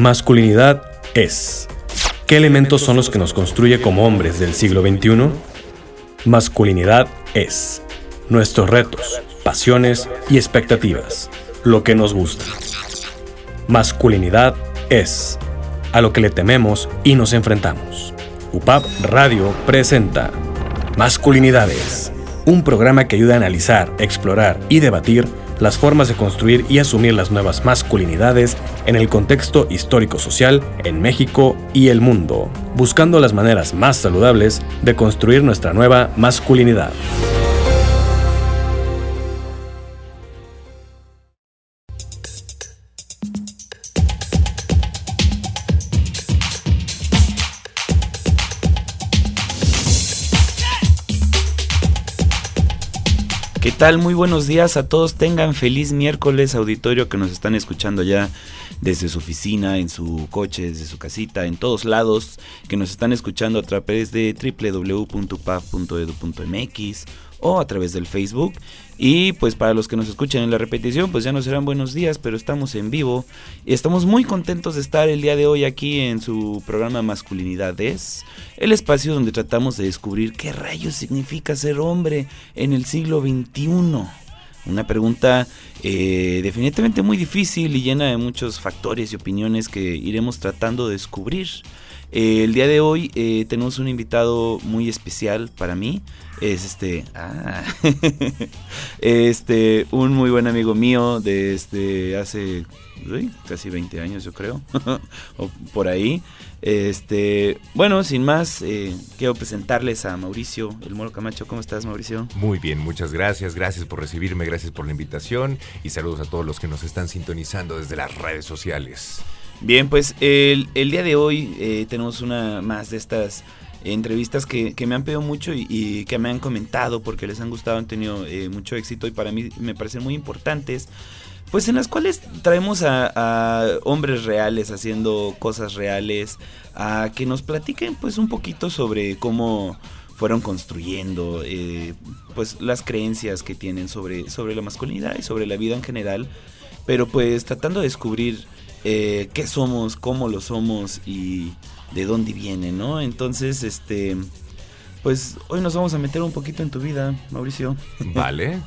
Masculinidad es. ¿Qué elementos son los que nos construye como hombres del siglo XXI? Masculinidad es. Nuestros retos, pasiones y expectativas. Lo que nos gusta. Masculinidad es. A lo que le tememos y nos enfrentamos. UPAP Radio presenta Masculinidades. Un programa que ayuda a analizar, explorar y debatir las formas de construir y asumir las nuevas masculinidades en el contexto histórico-social en México y el mundo, buscando las maneras más saludables de construir nuestra nueva masculinidad. Tal? Muy buenos días a todos. Tengan feliz miércoles, auditorio que nos están escuchando ya desde su oficina, en su coche, desde su casita, en todos lados, que nos están escuchando a través de www.paf.edu.mx o a través del Facebook. Y pues para los que nos escuchan en la repetición, pues ya no serán buenos días, pero estamos en vivo y estamos muy contentos de estar el día de hoy aquí en su programa Masculinidades, el espacio donde tratamos de descubrir qué rayos significa ser hombre en el siglo XXI. Una pregunta eh, definitivamente muy difícil y llena de muchos factores y opiniones que iremos tratando de descubrir. Eh, el día de hoy eh, tenemos un invitado muy especial para mí es este, ah, este, un muy buen amigo mío de este, hace casi 20 años yo creo, o por ahí. Este, bueno, sin más, eh, quiero presentarles a Mauricio, el Moro Camacho. ¿Cómo estás, Mauricio? Muy bien, muchas gracias. Gracias por recibirme, gracias por la invitación y saludos a todos los que nos están sintonizando desde las redes sociales. Bien, pues el, el día de hoy eh, tenemos una más de estas entrevistas que, me han pedido mucho y, que me han comentado porque les han gustado, han tenido eh, mucho éxito y para mí me parecen muy importantes. Pues en las cuales traemos a, hombres reales haciendo cosas reales, a que nos platiquen pues un poquito sobre cómo fueron construyendo eh, pues las creencias que tienen sobre, sobre la masculinidad y sobre la vida en general, pero pues tratando de descubrir eh, qué somos, cómo lo somos y de dónde viene, ¿no? Entonces, este, pues hoy nos vamos a meter un poquito en tu vida, Mauricio. Vale.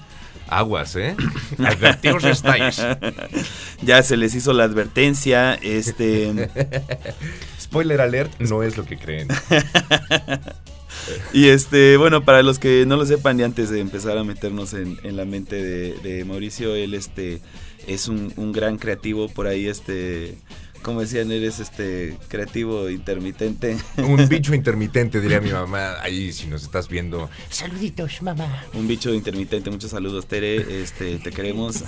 Aguas, ¿eh? Advertidos estáis. ya se les hizo la advertencia, este... Spoiler alert, no es lo que creen. y este, bueno, para los que no lo sepan y antes de empezar a meternos en, la mente de, Mauricio, él este es un, un, gran creativo por ahí, este como decían, eres este creativo intermitente. Un bicho intermitente, diría mi mamá. Ahí, si nos estás viendo. Saluditos, mamá. Un bicho intermitente. Muchos saludos, Tere. Este, te queremos.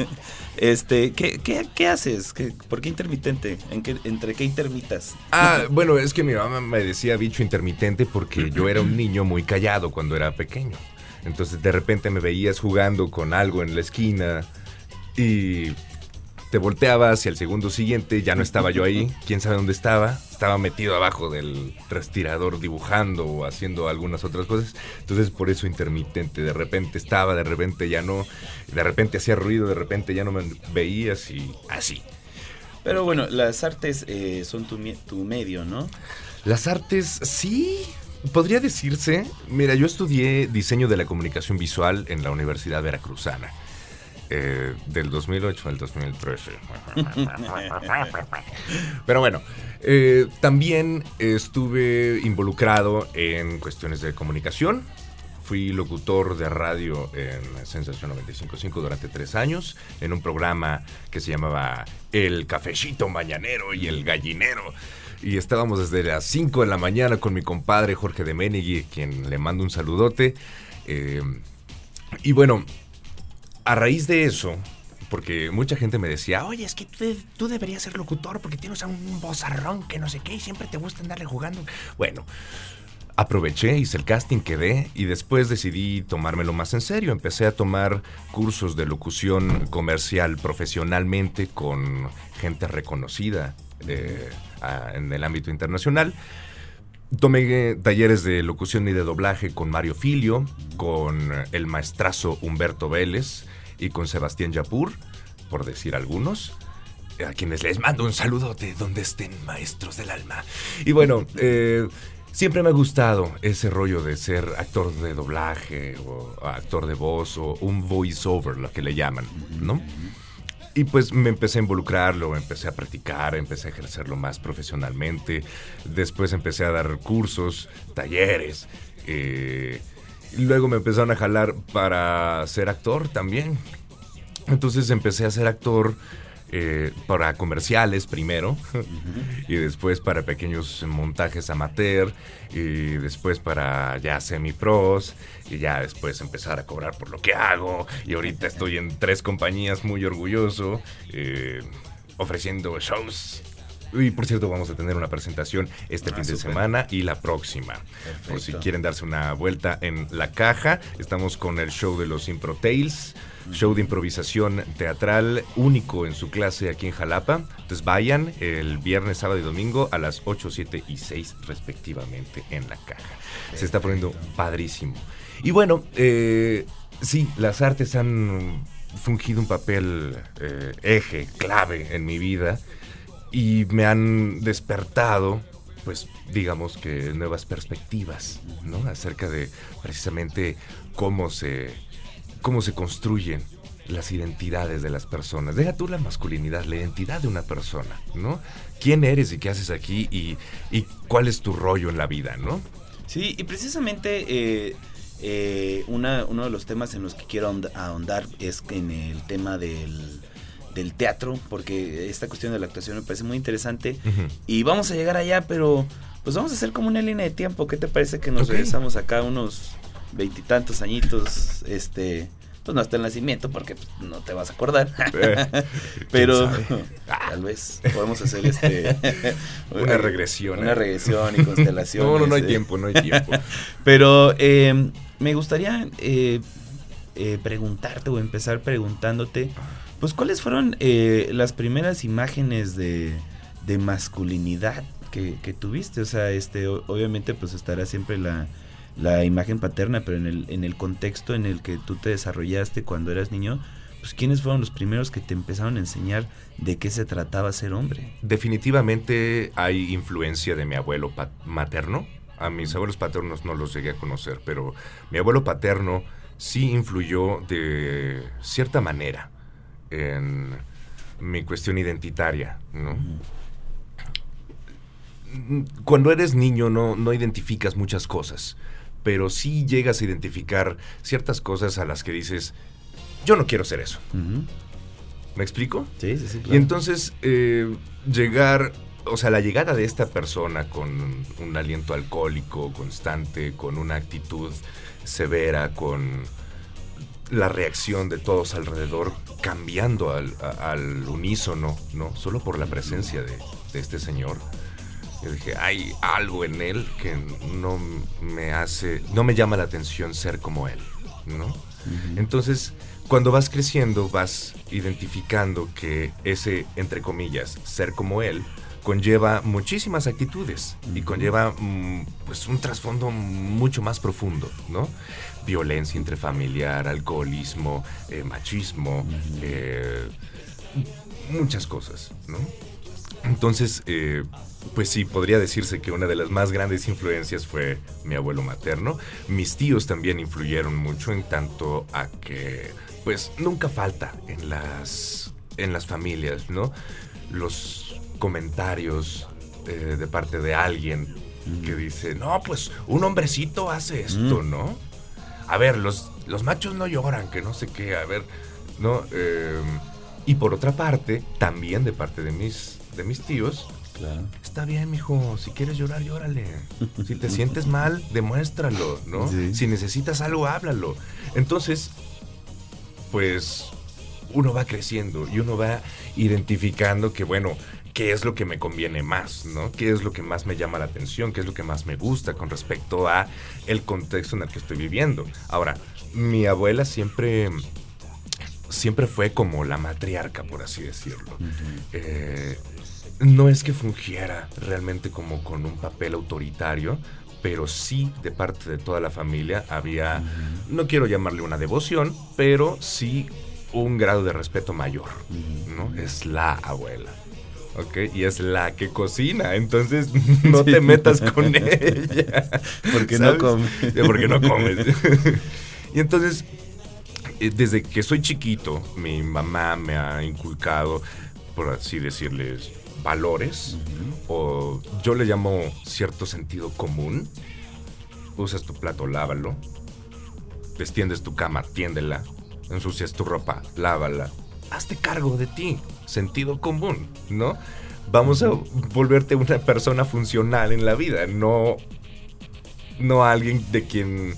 este, ¿qué, qué, haces? ¿Por qué intermitente? ¿En qué, ¿Entre qué intermitas? Ah, bueno, es que mi mamá me decía bicho intermitente porque yo era un niño muy callado cuando era pequeño. Entonces, de repente me veías jugando con algo en la esquina y te volteabas y al segundo siguiente ya no estaba yo ahí. ¿Quién sabe dónde estaba? Estaba metido abajo del respirador dibujando o haciendo algunas otras cosas. Entonces por eso intermitente. De repente estaba, de repente ya no. De repente hacía ruido, de repente ya no me veías y así. Pero bueno, las artes eh, son tu, tu medio, ¿no? Las artes, sí, podría decirse. Mira, yo estudié diseño de la comunicación visual en la Universidad Veracruzana. Eh, del 2008 al 2013. Pero bueno, eh, también estuve involucrado en cuestiones de comunicación. Fui locutor de radio en Sensación 95.5 durante tres años, en un programa que se llamaba El Cafecito Mañanero y El Gallinero. Y estábamos desde las 5 de la mañana con mi compadre Jorge de Menegui, quien le mando un saludote. Eh, y bueno, a raíz de eso, porque mucha gente me decía, oye, es que tú, deberías ser locutor porque tienes un bozarrón que no sé qué y siempre te gusta andarle jugando. Bueno, aproveché, hice el casting, quedé y después decidí tomármelo más en serio. Empecé a tomar cursos de locución comercial profesionalmente con gente reconocida eh, en el ámbito internacional. Tomé talleres de locución y de doblaje con Mario Filio, con el maestrazo Humberto Vélez, y con Sebastián Yapur, por decir algunos. a quienes les mando un saludo de donde estén maestros del alma. Y bueno, eh, siempre me ha gustado ese rollo de ser actor de doblaje o actor de voz o un voiceover, lo que le llaman, ¿no? Y pues me empecé a involucrarlo, empecé a practicar, empecé a ejercerlo más profesionalmente. Después empecé a dar cursos, talleres. Eh, luego me empezaron a jalar para ser actor también. Entonces empecé a ser actor eh, para comerciales primero y después para pequeños montajes amateur y después para ya semi-pros y ya después empezar a cobrar por lo que hago y ahorita estoy en tres compañías muy orgulloso eh, ofreciendo shows y por cierto, vamos a tener una presentación este ah, fin de semana y la próxima. Por si quieren darse una vuelta en la caja, estamos con el show de los Impro Tales show de improvisación teatral único en su clase aquí en Jalapa. Entonces vayan el viernes, sábado y domingo a las 8, 7 y 6 respectivamente en la caja. Se está poniendo padrísimo. Y bueno, eh, sí, las artes han fungido un papel eh, eje, clave en mi vida y me han despertado pues digamos que nuevas perspectivas, ¿no? Acerca de precisamente cómo se cómo se construyen las identidades de las personas. Deja tú la masculinidad, la identidad de una persona, ¿no? ¿Quién eres y qué haces aquí y, cuál es tu rollo en la vida, ¿no? Sí, y precisamente eh, eh, uno de los temas en los que quiero ahondar es en el tema del, teatro, porque esta cuestión de la actuación me parece muy interesante. Y vamos a llegar allá, pero pues vamos a hacer como una línea de tiempo. ¿Qué te parece que nos regresamos acá unos veintitantos añitos, este, pues no hasta el nacimiento porque pues, no te vas a acordar. Eh, pero tal vez podemos hacer este una regresión. Una ¿eh? regresión y constelación. no, no, no hay tiempo, no hay tiempo. pero em, me gustaría eh, preguntarte o empezar preguntándote, pues cuáles fueron las primeras imágenes de, de masculinidad que, que, tuviste. O sea, este, obviamente pues estará siempre la la imagen paterna, pero en el, en el contexto en el que tú te desarrollaste cuando eras niño, pues ¿quiénes fueron los primeros que te empezaron a enseñar de qué se trataba ser hombre? Definitivamente hay influencia de mi abuelo materno. A mis abuelos paternos no los llegué a conocer, pero mi abuelo paterno sí influyó de cierta manera en mi cuestión identitaria, ¿no? Cuando eres niño no, no identificas muchas cosas pero sí llegas a identificar ciertas cosas a las que dices, yo no quiero ser eso. ¿Me explico? Sí, sí, sí. Y entonces eh, llegar, o sea, la llegada de esta persona con un aliento alcohólico constante, con una actitud severa, con la reacción de todos alrededor cambiando al, unísono, ¿no? Solo por la presencia de, de este señor yo dije, hay algo en él que no me hace, no me llama la atención ser como él, ¿no? Entonces, cuando vas creciendo, vas identificando que ese, entre comillas, ser como él, conlleva muchísimas actitudes y conlleva mm, pues un trasfondo mucho más profundo, ¿no? Violencia intrafamiliar, alcoholismo, eh, machismo, eh, muchas cosas, ¿no? Entonces, eh, pues sí, podría decirse que una de las más grandes influencias fue mi abuelo materno. Mis tíos también influyeron mucho en tanto a que, pues, nunca falta en las, en las familias, ¿no? Los comentarios eh, de parte de alguien que dice, no, pues, un hombrecito hace esto, ¿no? A ver, los, los machos no lloran, que no sé qué, a ver, ¿no? Em, y por otra parte, también de parte de mis, de mis tíos, Está bien, mijo. Si quieres llorar, llórale. Si te sientes mal, demuéstralo, ¿no? Si necesitas algo, háblalo. Entonces, pues uno va creciendo y uno va identificando que, bueno, qué es lo que me conviene más, ¿no? ¿Qué es lo que más me llama la atención? ¿Qué es lo que más me gusta con respecto a el contexto en el que estoy viviendo? Ahora, mi abuela siempre siempre fue como la matriarca, por así decirlo no es que fungiera realmente como con un papel autoritario, pero sí de parte de toda la familia había, no quiero llamarle una devoción, pero sí un grado de respeto mayor, ¿no? Es la abuela. ¿Ok? Y es la que cocina, entonces no te metas con ella. Porque no comes. Porque no comes. y entonces, eh, desde que soy chiquito, mi mamá me ha inculcado, por así decirles, valores, o yo le llamo cierto sentido común. Usas tu plato, lávalo. Extiendes tu cama, tiéndela. Ensucias tu ropa, lávala. Hazte cargo de ti. Sentido común, ¿no? Vamos a volverte una persona funcional en la vida, no, no alguien de quien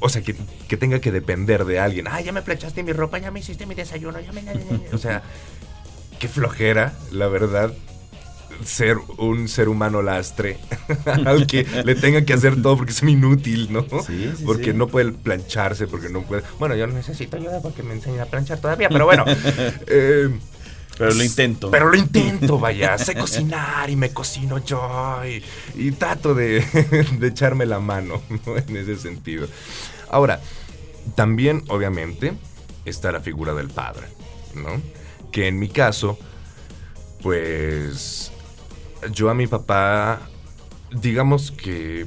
o sea, que, que, tenga que depender de alguien. Ah, ya me planchaste mi ropa, ya me hiciste mi desayuno, ya me... O sea, qué flojera, la verdad, ser un ser humano lastre al que le tenga que hacer todo porque es inútil, ¿no? Sí, sí, porque no puede plancharse, porque no puede... Bueno, yo necesito ayuda porque me enseña a planchar todavía, pero bueno. eh, pero lo intento. Pero lo intento, vaya. Sé cocinar y me cocino yo y, trato de, de, echarme la mano, ¿no? En ese sentido. Ahora, también, obviamente, está la figura del padre, ¿no? Que en mi caso, pues yo a mi papá, digamos que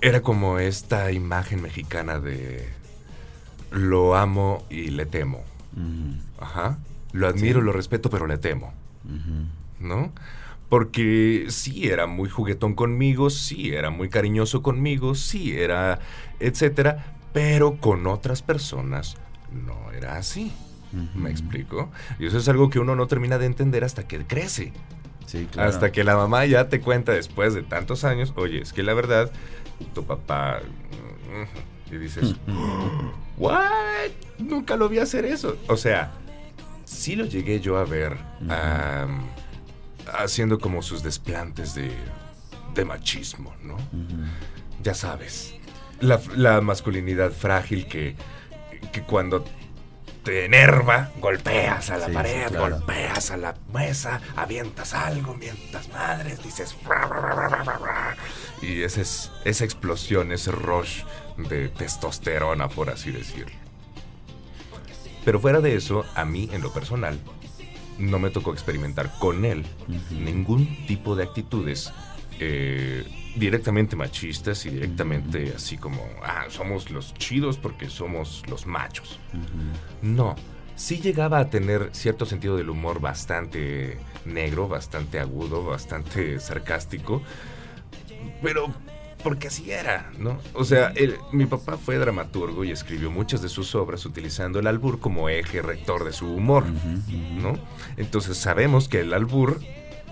era como esta imagen mexicana de lo amo y le temo. Ajá. Lo admiro, lo respeto, pero le temo. ¿No? Porque sí era muy juguetón conmigo, sí era muy cariñoso conmigo, sí era, etcétera, pero con otras personas no era así. ¿Me explico? Y eso es algo que uno no termina de entender hasta que crece. Hasta que la mamá ya te cuenta después de tantos años, oye, es que la verdad, tu papá... Y dices, ¿what? Nunca lo vi hacer eso. O sea, sí lo llegué yo a ver haciendo como sus desplantes de, de machismo, ¿no? Ya sabes, la, la, masculinidad frágil que, que cuando te enerva, golpeas a la pared, golpeas a la mesa, avientas algo, mientas madres, dices... Y esa, es, esa explosión, ese rush de testosterona, por así decirlo. Pero fuera de eso, a mí, en lo personal, no me tocó experimentar con él ningún tipo de actitudes eh, directamente machistas y directamente así como, ah, somos los chidos porque somos los machos. No, sí llegaba a tener cierto sentido del humor bastante negro, bastante agudo, bastante sarcástico, pero porque así era, ¿no? O sea, mi papá fue dramaturgo y escribió muchas de sus obras utilizando el albur como eje rector de su humor, ¿no? Entonces sabemos que el albur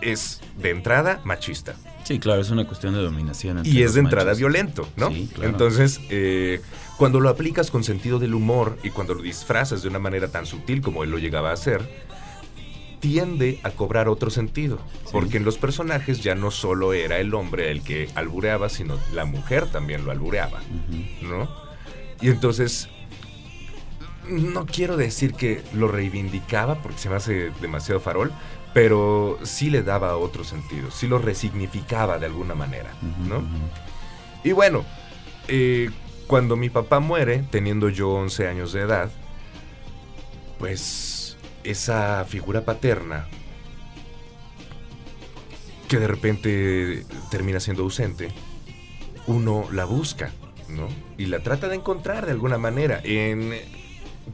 es de entrada machista. Sí, claro, es una cuestión de dominación. Y es de entrada violento, ¿no? Sí, claro. Entonces, eh, cuando lo aplicas con sentido del humor y cuando lo disfrazas de una manera tan sutil como él lo llegaba a hacer, tiende a cobrar otro sentido. Porque en los personajes ya no solo era el hombre el que albureaba, sino la mujer también lo albureaba, ¿no? Y entonces, no quiero decir que lo reivindicaba porque se me hace demasiado farol, pero sí le daba otro sentido, sí lo resignificaba de alguna manera, ¿no? Y bueno, eh, cuando mi papá muere, teniendo yo 11 años de edad, pues esa figura paterna que de repente termina siendo ausente, uno la busca, ¿no? Y la trata de encontrar de alguna manera en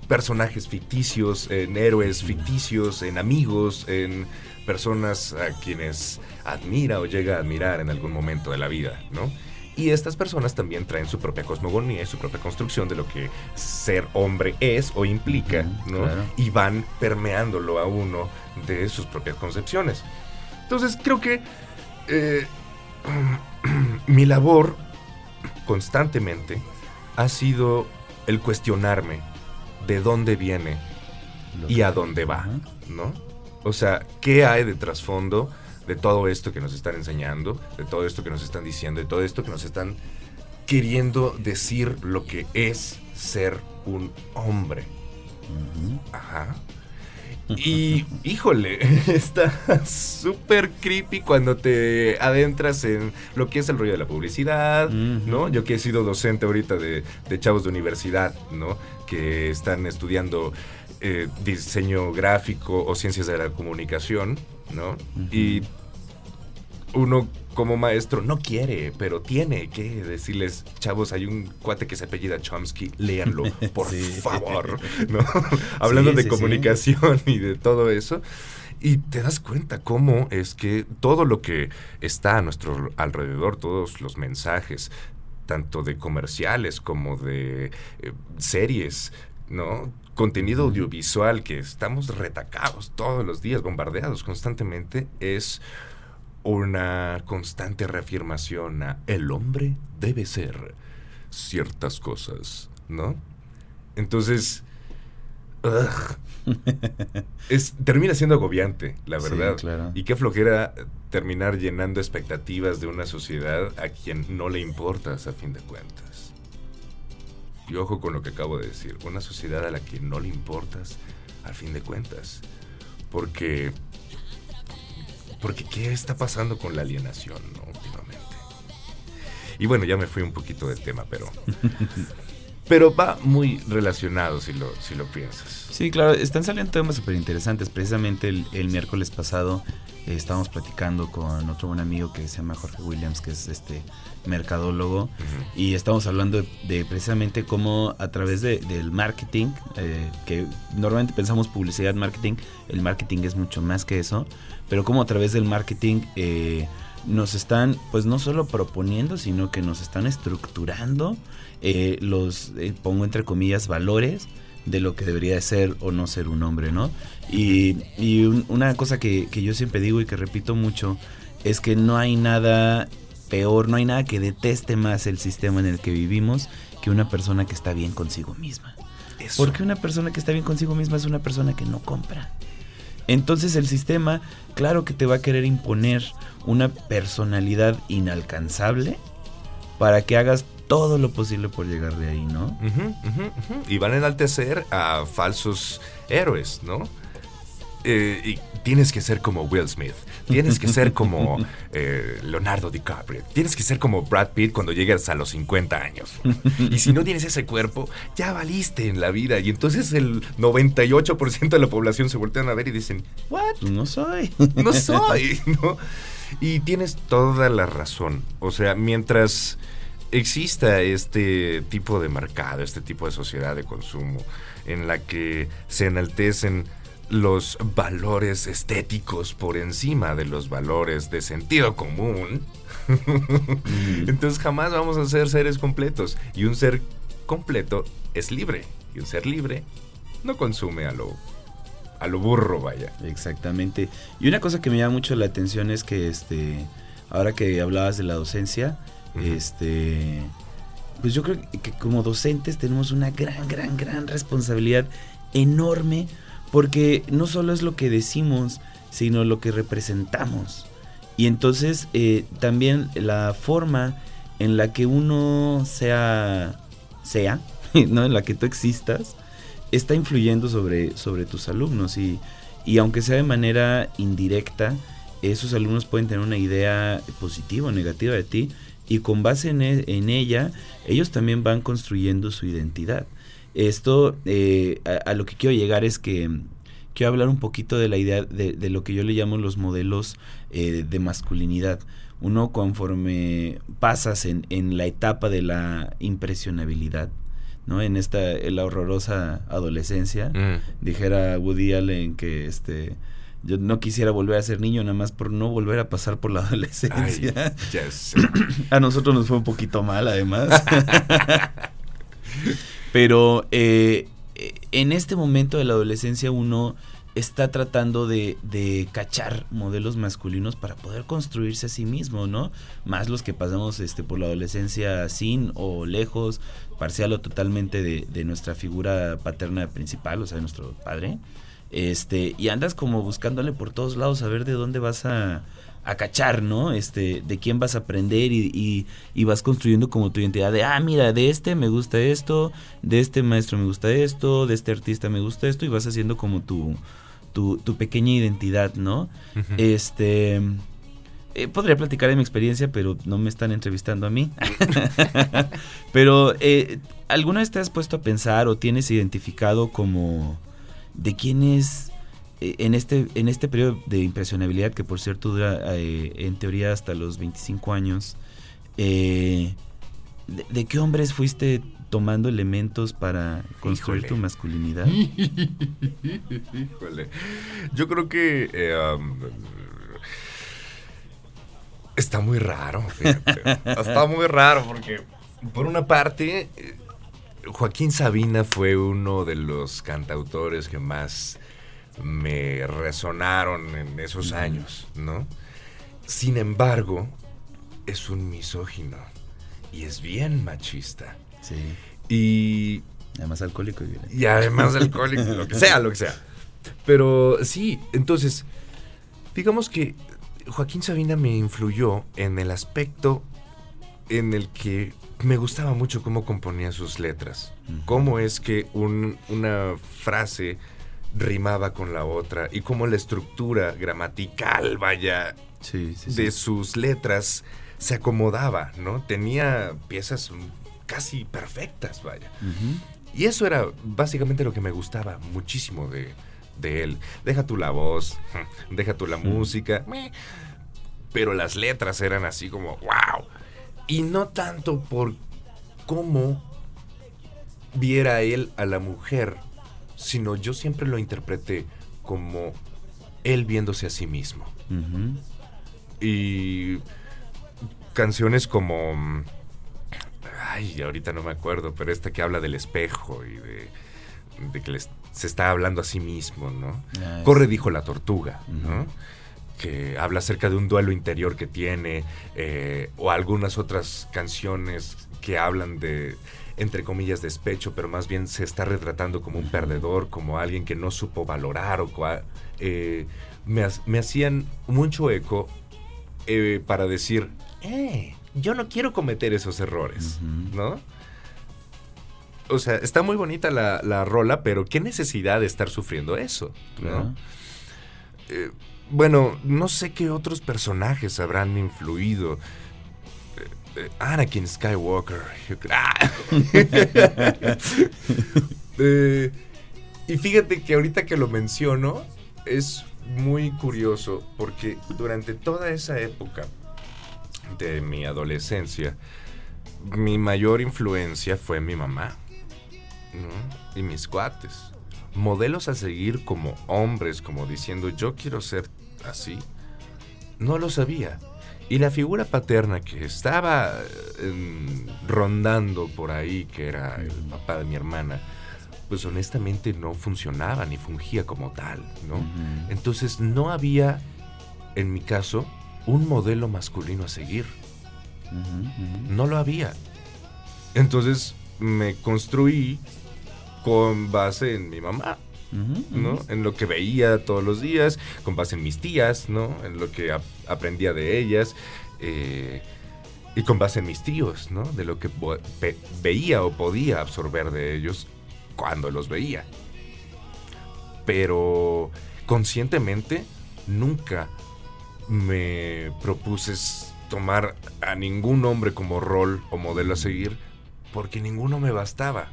personajes ficticios, en héroes ficticios, en amigos, en personas a quienes admira o llega a admirar en algún momento de la vida, ¿no? Y estas personas también traen su propia cosmogonía y su propia construcción de lo que ser hombre es o implica, ¿no? Y van permeándolo a uno de sus propias concepciones. Entonces creo que eh, mi labor constantemente ha sido el cuestionarme de dónde viene y a dónde va, ¿no? O sea, ¿qué hay de trasfondo de todo esto que nos están enseñando, de todo esto que nos están diciendo, de todo esto que nos están queriendo decir lo que es ser un hombre? Ajá. Y híjole, está súper creepy cuando te adentras en lo que es el rollo de la publicidad, ¿no? Yo que he sido docente ahorita de, de, chavos de universidad, ¿no? que están estudiando eh, diseño gráfico o ciencias de la comunicación, ¿no? Y uno como maestro no quiere, pero tiene que decirles, chavos, hay un cuate que se apellida Chomsky, léanlo, por favor, ¿no? Hablando de comunicación y de todo eso. Y te das cuenta cómo es que todo lo que está a nuestro alrededor, todos los mensajes, tanto de comerciales como de eh, series, ¿no? Contenido audiovisual que estamos retacados todos los días, bombardeados constantemente, es una constante reafirmación a el hombre debe ser ciertas cosas, ¿no? Entonces, es, termina siendo agobiante, la verdad. Y qué flojera terminar llenando expectativas de una sociedad a quien no le importas a fin de cuentas. Y ojo con lo que acabo de decir, una sociedad a la que no le importas a fin de cuentas. Porque porque ¿qué está pasando con la alienación últimamente? Y bueno, ya me fui un poquito del tema, pero... pero va muy relacionado si lo, si lo piensas. Sí, claro, están saliendo temas súper interesantes. Precisamente el, miércoles pasado eh, estábamos platicando con otro buen amigo que se llama Jorge Williams, que es este mercadólogo, y estamos hablando de, precisamente cómo a través del marketing, eh, que normalmente pensamos publicidad, marketing, el marketing es mucho más que eso, pero como a través del marketing eh, nos están, pues no solo proponiendo, sino que nos están estructurando eh, los, pongo entre comillas, valores de lo que debería ser o no ser un hombre, ¿no? Y, una cosa que, que yo siempre digo y que repito mucho es que no hay nada peor, no hay nada que deteste más el sistema en el que vivimos que una persona que está bien consigo misma. Porque una persona que está bien consigo misma es una persona que no compra. Entonces el sistema, claro que te va a querer imponer una personalidad inalcanzable para que hagas todo lo posible por llegar de ahí, ¿no? Y van a enaltecer a falsos héroes, ¿no? Eh, y tienes que ser como Will Smith, tienes que ser como eh, Leonardo DiCaprio, tienes que ser como Brad Pitt cuando llegues a los 50 años. Y si no tienes ese cuerpo, ya valiste en la vida. Y entonces el 98% de la población se voltean a ver y dicen, ¿what? No soy. No soy, ¿no? Y tienes toda la razón. O sea, mientras exista este tipo de mercado, este tipo de sociedad de consumo, en la que se enaltecen los valores estéticos por encima de los valores de sentido común, entonces jamás vamos a ser seres completos. Y un ser completo es libre. Y un ser libre no consume a lo, a lo burro, vaya. Exactamente. Y una cosa que me llama mucho la atención es que este, ahora que hablabas de la docencia, este, pues yo creo que como docentes tenemos una gran, gran, gran responsabilidad enorme porque no solo es lo que decimos, sino lo que representamos. Y entonces eh, también la forma en la que uno sea, sea, ¿no? En la que tú existas, está influyendo sobre, sobre tus alumnos. Y, y aunque sea de manera indirecta, esos alumnos pueden tener una idea positiva o negativa de ti. Y con base en, e, en ella, ellos también van construyendo su identidad. Esto, eh, a, lo que quiero llegar es que quiero hablar un poquito de la idea de, lo que yo le llamo los modelos eh, de masculinidad. Uno conforme pasas en, en, la etapa de la impresionabilidad, ¿no? En esta, la horrorosa adolescencia, mm. dijera Woody Allen que este yo no quisiera volver a ser niño nada más por no volver a pasar por la adolescencia. a nosotros nos fue un poquito mal además. Pero eh, en este momento de la adolescencia uno está tratando de, de, cachar modelos masculinos para poder construirse a sí mismo, ¿no? Más los que pasamos este, por la adolescencia sin o lejos, parcial o totalmente de, de nuestra figura paterna principal, o sea, de nuestro padre. Este, y andas como buscándole por todos lados a ver de dónde vas a, a cachar, ¿no? Este, de quién vas a aprender y, y, vas construyendo como tu identidad de, ah, mira, de este me gusta esto, de este maestro me gusta esto, de este artista me gusta esto, y vas haciendo como tu, tu, tu pequeña identidad, ¿no? Este, eh, podría platicar de mi experiencia, pero no me están entrevistando a mí. pero, eh, ¿alguna vez te has puesto a pensar o tienes identificado como de quién es eh, en este, en este periodo de impresionabilidad, que por cierto dura en teoría hasta los 25 años, de, qué hombres fuiste tomando elementos para construir tu masculinidad? Yo creo que Está muy raro, Está muy raro porque, por una parte, Joaquín Sabina fue uno de los cantautores que más me resonaron en esos años, ¿no? Sin embargo, es un misógino y es bien machista. Sí. Y. Además alcohólico. Y, y además alcohólico, lo que sea, lo que sea. Pero sí, entonces, digamos que Joaquín Sabina me influyó en el aspecto en el que me gustaba mucho cómo componía sus letras. Cómo es que una frase rimaba con la otra y cómo la estructura gramatical, vaya, de sus letras se acomodaba, ¿no? Tenía piezas casi perfectas, vaya. Y eso era básicamente lo que me gustaba muchísimo de, de él. Deja tú la voz, deja tú la música, pero las letras eran así como, wow. Y no tanto por cómo viera él a la mujer, sino yo siempre lo interpreté como él viéndose a sí mismo. Y canciones como... Ay, ahorita no me acuerdo, pero esta que habla del espejo y de, de que les se está hablando a sí mismo, ¿no? Ah, Corre dijo la tortuga, ¿no? Que habla acerca de un duelo interior que tiene, eh, o algunas otras canciones que hablan de, entre comillas, despecho, pero más bien se está retratando como un perdedor, como alguien que no supo valorar, o eh, me, hacían mucho eco eh, para decir, eh, yo no quiero cometer esos errores, ¿no? o sea, está muy bonita la, rola, pero qué necesidad de estar sufriendo eso, ¿no? Eh, bueno, no sé qué otros personajes habrán influido. Eh, eh, Anakin Skywalker. y fíjate que ahorita que lo menciono, es muy curioso porque durante toda esa época de mi adolescencia, mi mayor influencia fue mi mamá y mis cuates. Modelos a seguir como hombres, como diciendo yo quiero ser así. No lo sabía. Y la figura paterna que estaba em, rondando por ahí, que era el papá de mi hermana, pues honestamente no funcionaba ni fungía como tal, ¿no? Entonces no había, en mi caso, un modelo masculino a seguir. No lo había. Entonces me construí con base en mi mamá. ¿no? En lo que veía todos los días, con base en mis tías, ¿no? En lo que aprendía de ellas. Eh, y con base en mis tíos, ¿no? De lo que veía o podía absorber de ellos cuando los veía. Pero conscientemente nunca me propuse tomar a ningún hombre como rol o modelo a seguir porque ninguno me bastaba.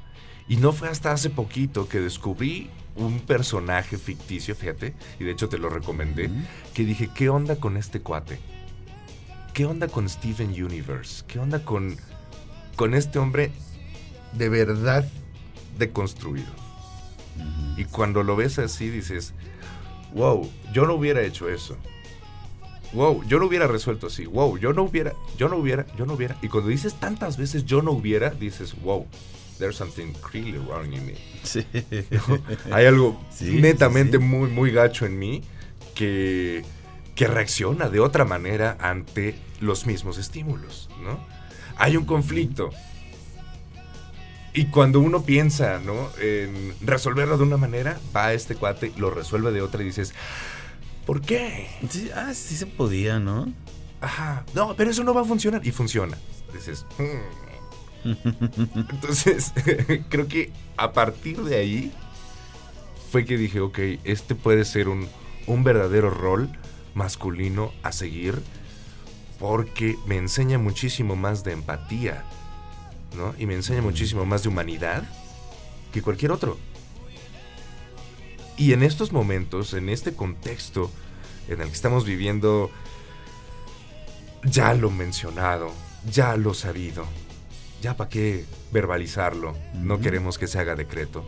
Y no fue hasta hace poquito que descubrí un personaje ficticio, fíjate, y de hecho te lo recomendé, que dije, ¿qué onda con este cuate? ¿Qué onda con Steven Universe? ¿Qué onda con, con este hombre de verdad deconstruido? Y cuando lo ves así dices, wow, yo no hubiera hecho eso. Wow, yo no hubiera resuelto así. Wow, yo no hubiera, yo no hubiera, yo no hubiera. Y cuando dices tantas veces yo no hubiera, dices, wow, there's something really wrong in me. Sí. Hay algo netamente muy, muy gacho en mí que, que reacciona de otra manera ante los mismos estímulos, ¿no? Hay un conflicto. Y cuando uno piensa, ¿no? En resolverlo de una manera, va a este cuate, lo resuelve de otra y dices, ¿por qué? ah, sí se podía, ¿no? Ajá. No, pero eso no va a funcionar. Y funciona. Dices, hmm, entonces, creo que a partir de ahí fue que dije, ok, este puede ser un, un verdadero rol masculino a seguir porque me enseña muchísimo más de empatía, ¿no? Y me enseña muchísimo más de humanidad que cualquier otro. Y en estos momentos, en este contexto en el que estamos viviendo, ya lo mencionado, ya lo sabido, ya para qué verbalizarlo, no queremos que se haga decreto.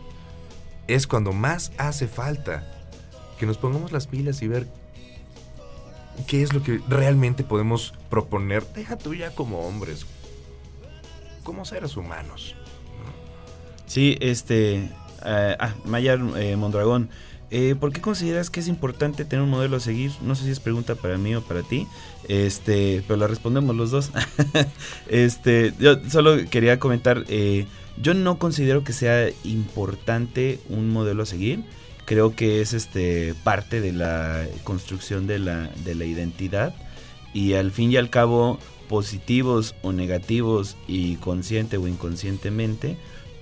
Es cuando más hace falta que nos pongamos las pilas y ver qué es lo que realmente podemos proponer. Deja tú ya como hombres, como seres humanos. Sí, este. eh, ah, Mayar eh, Mondragón. Eh, ¿Por qué consideras que es importante tener un modelo a seguir? No sé si es pregunta para mí o para ti. Este, pero la respondemos los dos. este, yo solo quería comentar. eh, yo no considero que sea importante un modelo a seguir. Creo que es este parte de la construcción de la, de la identidad. Y al fin y al cabo, positivos o negativos y consciente o inconscientemente,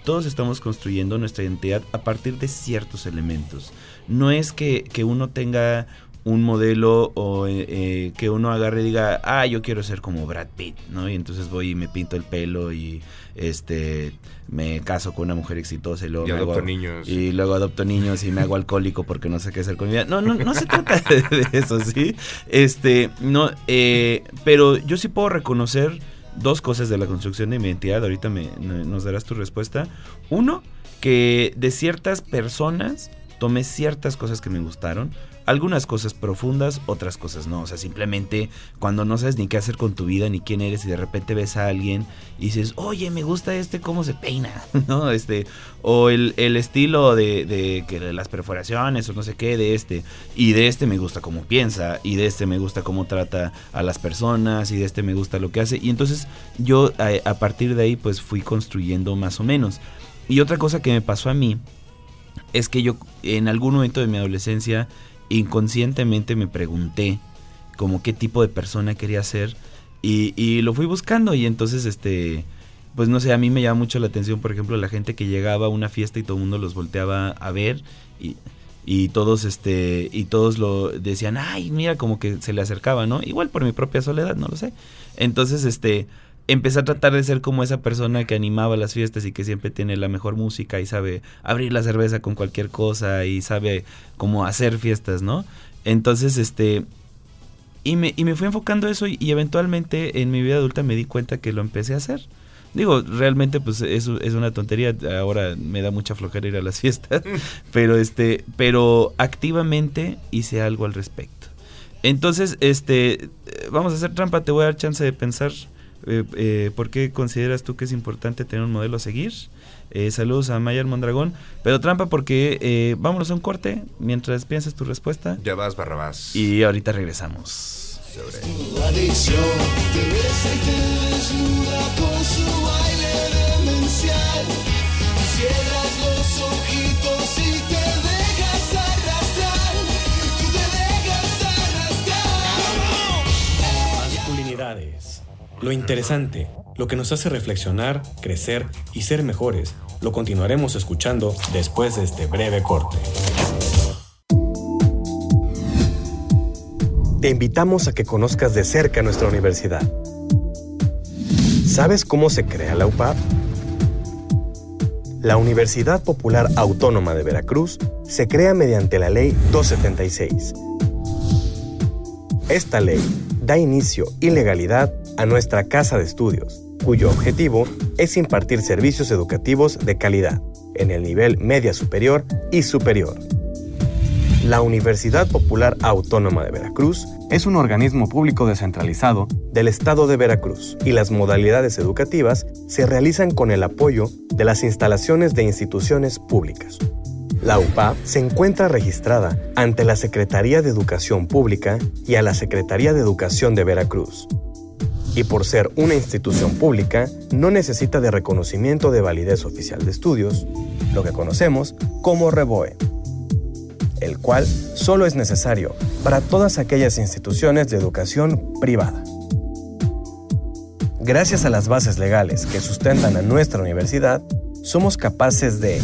todos estamos construyendo nuestra identidad a partir de ciertos elementos. No es que, que uno tenga un modelo o eh, eh, que uno agarre y diga, ah, yo quiero ser como Brad Pitt, ¿no? Y entonces voy y me pinto el pelo y este me caso con una mujer exitosa y luego, Y adopto hago- niños. y luego adopto niños y me hago alcohólico porque no sé qué hacer con mi vida. No, no, no se trata de, de eso, ¿sí? Este, no, eh, pero yo sí puedo reconocer dos cosas de la construcción de mi identidad. Ahorita me- nos darás tu respuesta. Uno, que de ciertas personas tomé ciertas cosas que me gustaron. Algunas cosas profundas, otras cosas no. O sea, simplemente cuando no sabes ni qué hacer con tu vida, ni quién eres, y de repente ves a alguien y dices, oye, me gusta este cómo se peina, ¿no? Este, o el, el estilo de, de de las perforaciones o no sé qué de este. Y de este me gusta cómo piensa, y de este me gusta cómo trata a las personas, y de este me gusta lo que hace. Y entonces yo a partir de ahí pues fui construyendo más o menos. Y otra cosa que me pasó a mí es que yo en algún momento de mi adolescencia inconscientemente me pregunté como qué tipo de persona quería ser y, y lo fui buscando y entonces este pues no sé, a mí me llama mucho la atención, por ejemplo, la gente que llegaba a una fiesta y todo el mundo los volteaba a ver y, y todos este y todos lo decían, "Ay, mira como que se le acercaba", ¿no? Igual por mi propia soledad, no lo sé. Entonces, este empecé a tratar de ser como esa persona que animaba las fiestas y que siempre tiene la mejor música y sabe abrir la cerveza con cualquier cosa y sabe cómo hacer fiestas, ¿no? Entonces, este y me, y me fui enfocando eso y, y eventualmente en mi vida adulta me di cuenta que lo empecé a hacer. Digo, realmente pues eso es una tontería, ahora me da mucha flojera ir a las fiestas, pero este, pero activamente hice algo al respecto. Entonces, este, vamos a hacer trampa, te voy a dar chance de pensar eh, eh, por qué consideras tú que es importante tener un modelo a seguir. Eh, saludos a Mayer Mondragón, pero trampa porque eh, vámonos a un corte mientras piensas tu respuesta Ya vas, Barrabás. y ahorita regresamos. Sobre- Tu Lo interesante, lo que nos hace reflexionar, crecer y ser mejores, lo continuaremos escuchando después de este breve corte. Te invitamos a que conozcas de cerca nuestra universidad. ¿Sabes cómo se crea la UPAP? La Universidad Popular Autónoma de Veracruz se crea mediante la Ley 276. Esta ley da inicio y legalidad a nuestra casa de estudios, cuyo objetivo es impartir servicios educativos de calidad en el nivel media superior y superior. La Universidad Popular Autónoma de Veracruz es un organismo público descentralizado del Estado de Veracruz y las modalidades educativas se realizan con el apoyo de las instalaciones de instituciones públicas. La UPA se encuentra registrada ante la Secretaría de Educación Pública y a la Secretaría de Educación de Veracruz. Y por ser una institución pública, no necesita de reconocimiento de validez oficial de estudios, lo que conocemos como REBOE, el cual solo es necesario para todas aquellas instituciones de educación privada. Gracias a las bases legales que sustentan a nuestra universidad, somos capaces de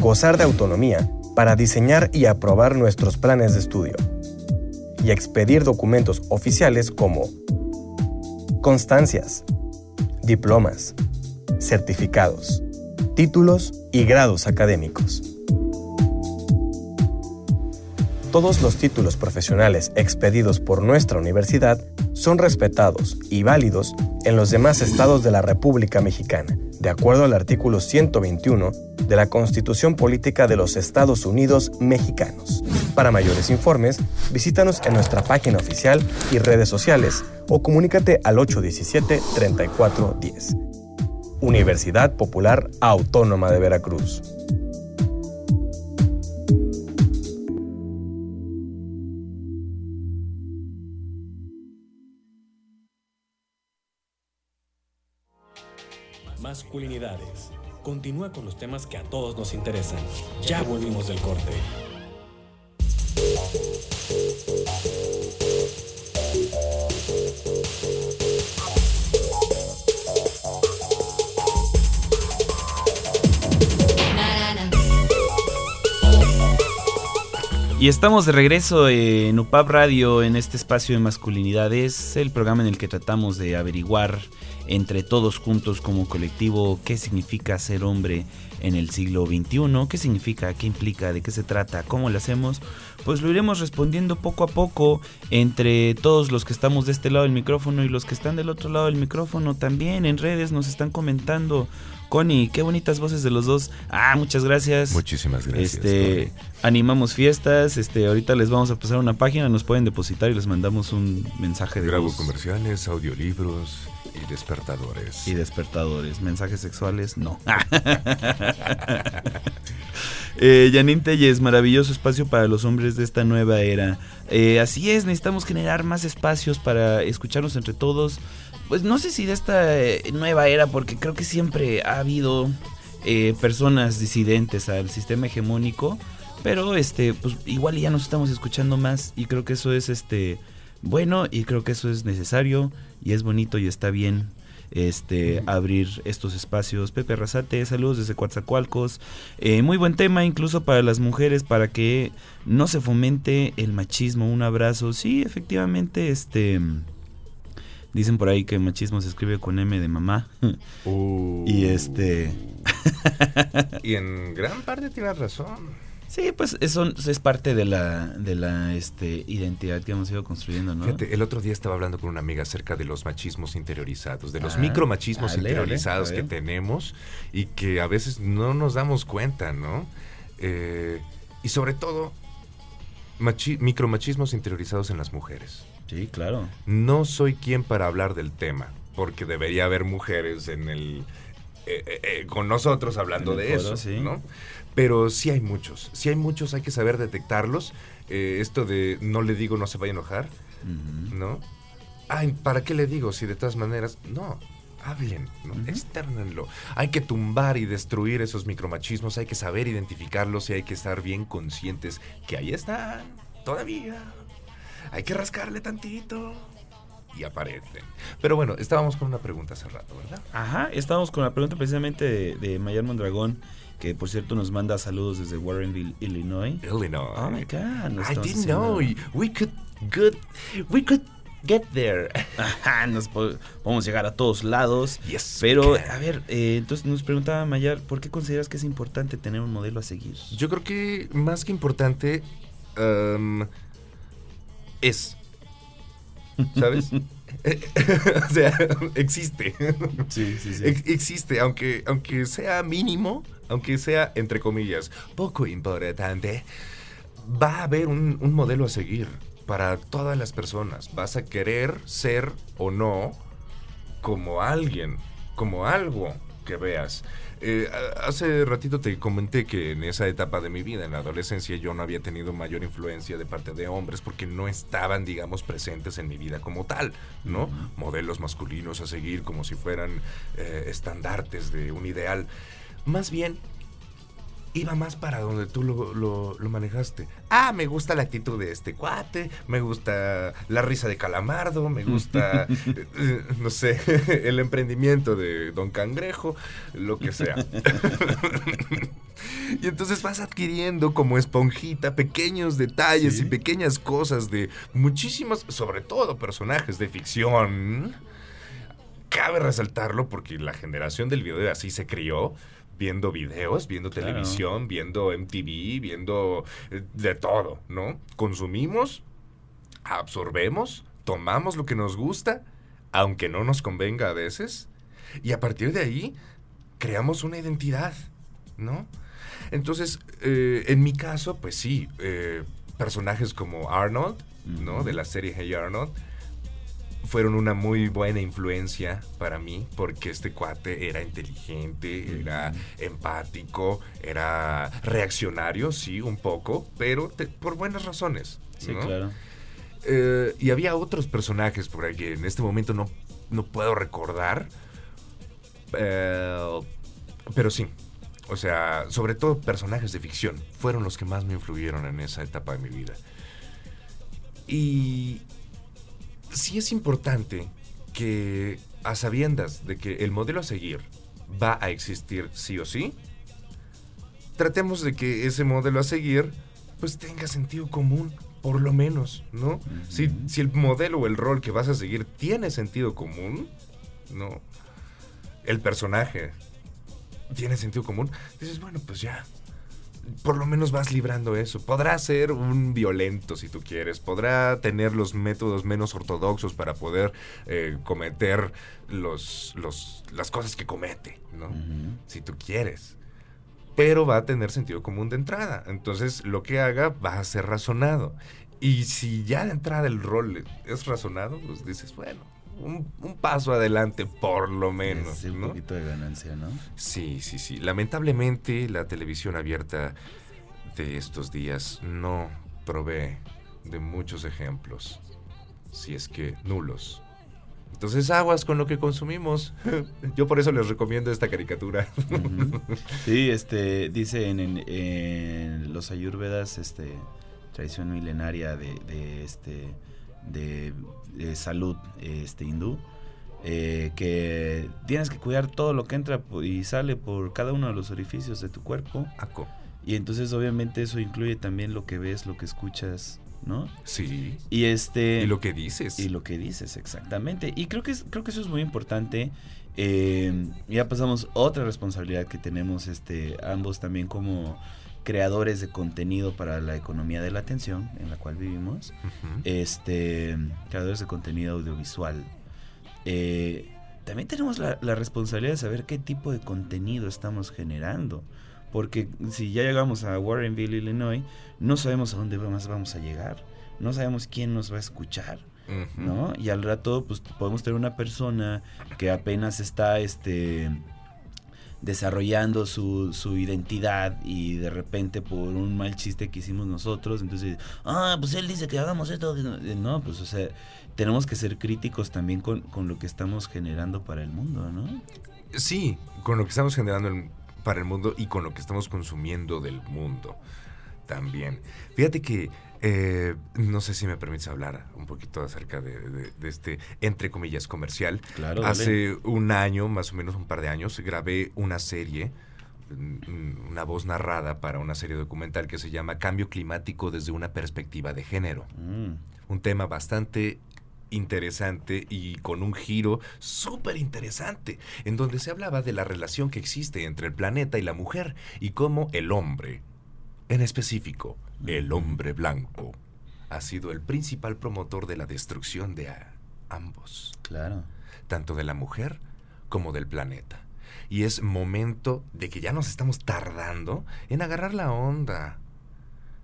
gozar de autonomía para diseñar y aprobar nuestros planes de estudio y expedir documentos oficiales como constancias, diplomas, certificados, títulos y grados académicos. Todos los títulos profesionales expedidos por nuestra universidad son respetados y válidos en los demás estados de la República Mexicana, de acuerdo al artículo 121 de la Constitución Política de los Estados Unidos Mexicanos. Para mayores informes, visítanos en nuestra página oficial y redes sociales o comunícate al 817-3410. Universidad Popular Autónoma de Veracruz. Masculinidades. Continúa con los temas que a todos nos interesan. Ya volvimos del corte. Y estamos de regreso en UPAP Radio en este espacio de masculinidades, el programa en el que tratamos de averiguar entre todos juntos como colectivo qué significa ser hombre en el siglo XXI, qué significa, qué implica, de qué se trata, cómo lo hacemos, pues lo iremos respondiendo poco a poco entre todos los que estamos de este lado del micrófono y los que están del otro lado del micrófono también en redes nos están comentando Connie, qué bonitas voces de los dos. Ah, muchas gracias. Muchísimas gracias. Este, animamos fiestas. Este, ahorita les vamos a pasar una página, nos pueden depositar y les mandamos un mensaje de Grabo voz. comerciales, audiolibros y despertadores. Y despertadores, mensajes sexuales, no. eh, Janine Telles, maravilloso espacio para los hombres de esta nueva era. Eh, así es, necesitamos generar más espacios para escucharnos entre todos. Pues no sé si de esta eh, nueva era, porque creo que siempre ha habido eh, personas disidentes al sistema hegemónico. Pero este, pues igual ya nos estamos escuchando más. Y creo que eso es este bueno. Y creo que eso es necesario. Y es bonito y está bien este, abrir estos espacios. Pepe Razate, saludos desde Coatzacoalcos. Eh, muy buen tema, incluso para las mujeres, para que no se fomente el machismo. Un abrazo. Sí, efectivamente, este. Dicen por ahí que machismo se escribe con M de mamá. Uh. y este. Y en gran parte tienes razón. Sí, pues eso es parte de la, de la este, identidad que hemos ido construyendo, ¿no? Fíjate, el otro día estaba hablando con una amiga acerca de los machismos interiorizados, de los Ah, micromachismos interiorizados que tenemos y que a veces no nos damos cuenta, ¿no? Eh, y sobre todo, machi- micromachismos interiorizados en las mujeres. Sí, claro. No soy quien para hablar del tema, porque debería haber mujeres en el eh, eh, eh, con nosotros hablando de foro, eso, sí. ¿no? Pero sí hay muchos, sí hay muchos, hay que saber detectarlos. Esto de no le digo no se vaya a enojar. ¿no? Ay, ¿para qué le digo si de todas maneras no? Hablen, ¿no? Externenlo. Hay que tumbar y destruir esos micromachismos, hay que saber identificarlos y hay que estar bien conscientes que ahí están, todavía. Hay que rascarle tantito y aparecen. Pero bueno, estábamos con una pregunta hace rato, ¿verdad? Ajá, estamos con la pregunta precisamente de, de Mayar Mondragón, que por cierto nos manda saludos desde Warrenville, Illinois. Illinois. Oh my god, nos I didn't know we could good we could get there. Ajá, nos po- podemos llegar a todos lados. Yes. Pero, a ver, eh, entonces nos preguntaba Mayar, ¿por qué consideras que es importante tener un modelo a seguir? Yo creo que más que importante um, es. ¿Sabes? o sea, existe. Sí, sí, Ex- existe, aunque, aunque sea mínimo, aunque sea, entre comillas, poco importante, va a haber un, un modelo a seguir para todas las personas. Vas a querer ser o no como alguien, como algo que veas. Eh, hace ratito te comenté que en esa etapa de mi vida, en la adolescencia, yo no había tenido mayor influencia de parte de hombres porque no estaban, digamos, presentes en mi vida como tal, ¿no? Modelos masculinos a seguir como si fueran eh, estandartes de un ideal. Más bien, iba más para donde tú lo, lo- lo manejaste. Ah, me gusta la actitud de este cuate, me gusta la risa de Calamardo, me gusta, eh, eh, no sé, el emprendimiento de Don Cangrejo, lo que sea. y entonces vas adquiriendo como esponjita pequeños detalles Sí. y pequeñas cosas de muchísimos, sobre todo personajes de ficción. cabe resaltarlo porque la generación del video así se crió viendo videos, viendo Claro. televisión, viendo MTV, viendo eh, de todo, ¿no? Consumimos, absorbemos, tomamos lo que nos gusta, aunque no nos convenga a veces, y a partir de ahí creamos una identidad, ¿no? Entonces, eh, en mi caso, pues sí, eh, personajes como Arnold, ¿no? De la serie Hey Arnold, fueron una muy buena influencia para mí porque este cuate era inteligente, era empático, era reaccionario, sí, un poco, pero te- por buenas razones. Sí, ¿no? claro. Eh, y había otros personajes por ahí que en este momento no, no puedo recordar. Eh, pero sí. O sea, sobre todo personajes de ficción fueron los que más me influyeron en esa etapa de mi vida. Y sí es importante que a sabiendas de que el modelo a seguir va a existir sí o sí, tratemos de que ese modelo a seguir pues tenga sentido común, por lo menos, ¿no? si, si el modelo o el rol que vas a seguir tiene sentido común, ¿no? El personaje tiene sentido común, dices, bueno, pues ya, por lo menos vas librando eso. Podrá ser un violento si tú quieres, podrá tener los métodos menos ortodoxos para poder eh, cometer los, los, las cosas que comete, ¿no? Si tú quieres. Pero va a tener sentido común de entrada. Entonces lo que haga va a ser razonado. Y si ya de entrada el rol es razonado, pues dices, bueno, un, un paso adelante por lo menos. Sí, un poquito de ganancia, ¿no? Sí, sí, sí. Lamentablemente la televisión abierta de estos días no provee de muchos ejemplos, si es que nulos. Entonces aguas con lo que consumimos. Yo por eso les recomiendo esta caricatura. Sí, este, dice en, en- en los ayurvedas, este, tradición milenaria de, de, este, de, de salud, este, hindú, eh, que tienes que cuidar todo lo que entra y sale por cada uno de los orificios de tu cuerpo. Aco. Y entonces obviamente eso incluye también lo que ves, lo que escuchas, ¿no? Sí. Y este... Y lo que dices. Y lo que dices, exactamente. Y creo que, es, creo que eso es muy importante. Eh, ya pasamos otra responsabilidad que tenemos este, ambos también como creadores de contenido para la economía de la atención en la cual vivimos. Este, creadores de contenido audiovisual. Eh, también tenemos la, la responsabilidad de saber qué tipo de contenido estamos generando. Porque si ya llegamos a Warrenville, Illinois, no sabemos a dónde más vamos a llegar. No sabemos quién nos va a escuchar. ¿no? Y al rato, pues podemos tener una persona que apenas está este desarrollando su, su identidad y de repente por un mal chiste que hicimos nosotros, entonces, ah, pues él dice que hagamos esto, no, pues o sea, tenemos que ser críticos también con, con lo que estamos generando para el mundo, ¿no? Sí, con lo que estamos generando en- para el mundo y con lo que estamos consumiendo del mundo también. Fíjate que, eh, no sé si me permites hablar un poquito acerca de, de- de este, entre comillas, comercial. Claro, dale. Hace un año, más o menos un par de años, grabé una serie, mm, una voz narrada para una serie documental que se llama Cambio Climático desde una perspectiva de género Mm, un tema bastante interesante y con un giro súper interesante, en donde se hablaba de la relación que existe entre el planeta y la mujer y cómo el hombre, en específico, el hombre blanco, ha sido el principal promotor de la destrucción de ambos, claro. tanto de la mujer como del planeta. Y es momento de que ya nos estamos tardando en agarrar la onda.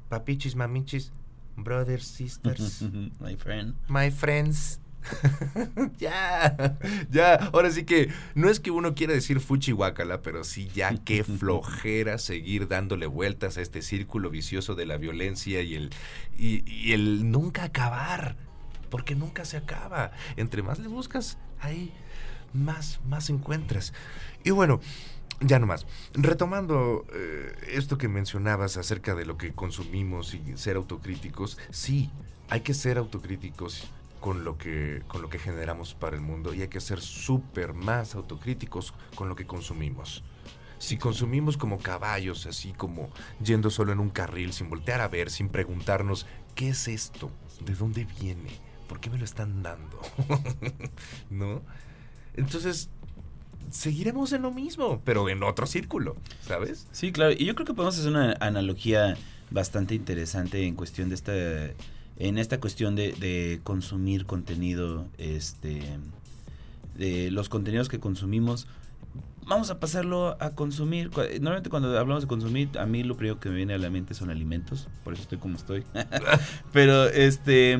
Papichis, mamichis, brothers, sisters. My friend. My friends. ya, ya. Ahora sí que no es que uno quiera decir fuchi guacala, pero sí ya qué flojera seguir dándole vueltas a este círculo vicioso de la violencia y el, y, y el nunca acabar. Porque nunca se acaba. Entre más le buscas, ahí más, más encuentras. Y bueno, ya nomás. Retomando eh, esto que mencionabas acerca de lo que consumimos y ser autocríticos, sí, hay que ser autocríticos con lo que, con lo que generamos para el mundo y hay que ser súper más autocríticos con lo que consumimos. Si consumimos como caballos, así como yendo solo en un carril, sin voltear a ver, sin preguntarnos, ¿qué es esto? ¿De dónde viene? ¿Por qué me lo están dando? ¿No? Entonces, seguiremos en lo mismo, pero en otro círculo, ¿sabes? Sí, claro. Y yo creo que podemos hacer una analogía bastante interesante en cuestión de esta, en esta cuestión de, de consumir contenido, este, de los contenidos que consumimos. Vamos a pasarlo a consumir. Normalmente cuando hablamos de consumir, a mí lo primero que me viene a la mente son alimentos, por eso estoy como estoy. Pero este,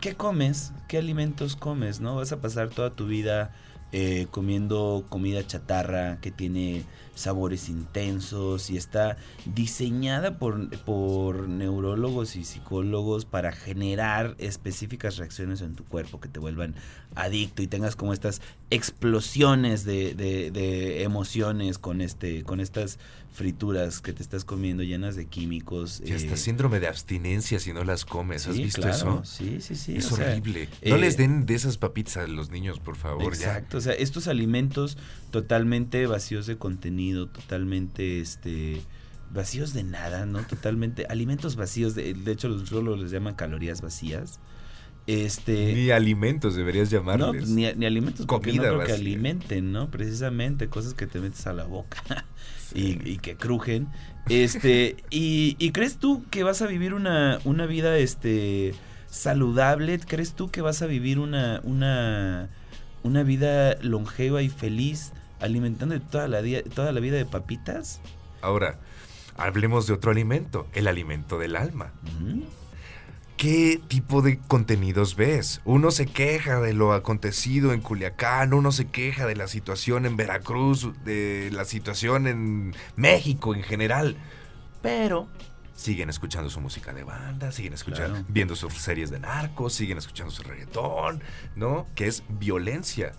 ¿qué comes? ¿Qué alimentos comes? ¿No? Vas a pasar toda tu vida eh, comiendo comida chatarra que tiene sabores intensos y está diseñada por, por neurólogos y psicólogos para generar específicas reacciones en tu cuerpo que te vuelvan adicto y tengas como estas explosiones de, de- de emociones con este con estas frituras que te estás comiendo llenas de químicos Y hasta eh, síndrome de abstinencia si no las comes. ¿Has visto claro, eso? Sí, sí, sí. es sea, horrible. no eh, les den de esas papitas a los niños, por favor. ya. Exacto, o sea, estos alimentos totalmente vacíos de contenido, totalmente este vacíos de nada, ¿no? Totalmente alimentos vacíos, de, de hecho los solo les llaman calorías vacías. Este Ni alimentos deberías no, llamarles. pues, ni, ni alimentos porque no Comida creo que vacía. alimenten, ¿no? Precisamente cosas que te metes a la boca y, y que crujen. Este, y, y crees tú que vas a vivir una, una vida este saludable? ¿Crees tú que vas a vivir una, una, una vida longeva y feliz alimentando toda la, día, toda la vida de papitas? Ahora, hablemos de otro alimento, el alimento del alma. ¿Qué tipo de contenidos ves? Uno se queja de lo acontecido en Culiacán, uno se queja de la situación en Veracruz, de la situación en México en general, pero siguen escuchando su música de banda, siguen escuchando, Claro. viendo sus series de narcos, siguen escuchando su reggaetón, ¿no? Que es violencia.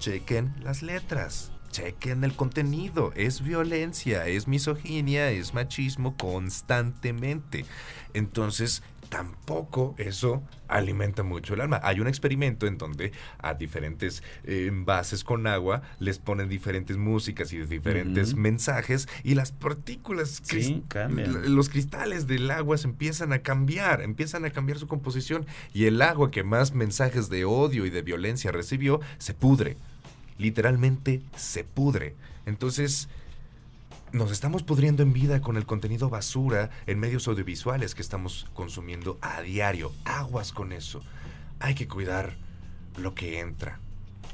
Chequen las letras. Chequen el contenido. Es violencia, es misoginia, es machismo constantemente. Entonces, tampoco eso alimenta mucho el alma. Hay un experimento en donde a diferentes eh, envases con agua les ponen diferentes músicas y diferentes mensajes y las partículas, Sí, los cristales del agua se empiezan a cambiar, empiezan a cambiar su composición y el agua que más mensajes de odio y de violencia recibió se pudre. Literalmente se pudre. Entonces, nos estamos pudriendo en vida con el contenido basura en medios audiovisuales que estamos consumiendo a diario. Aguas con eso. Hay que cuidar lo que entra.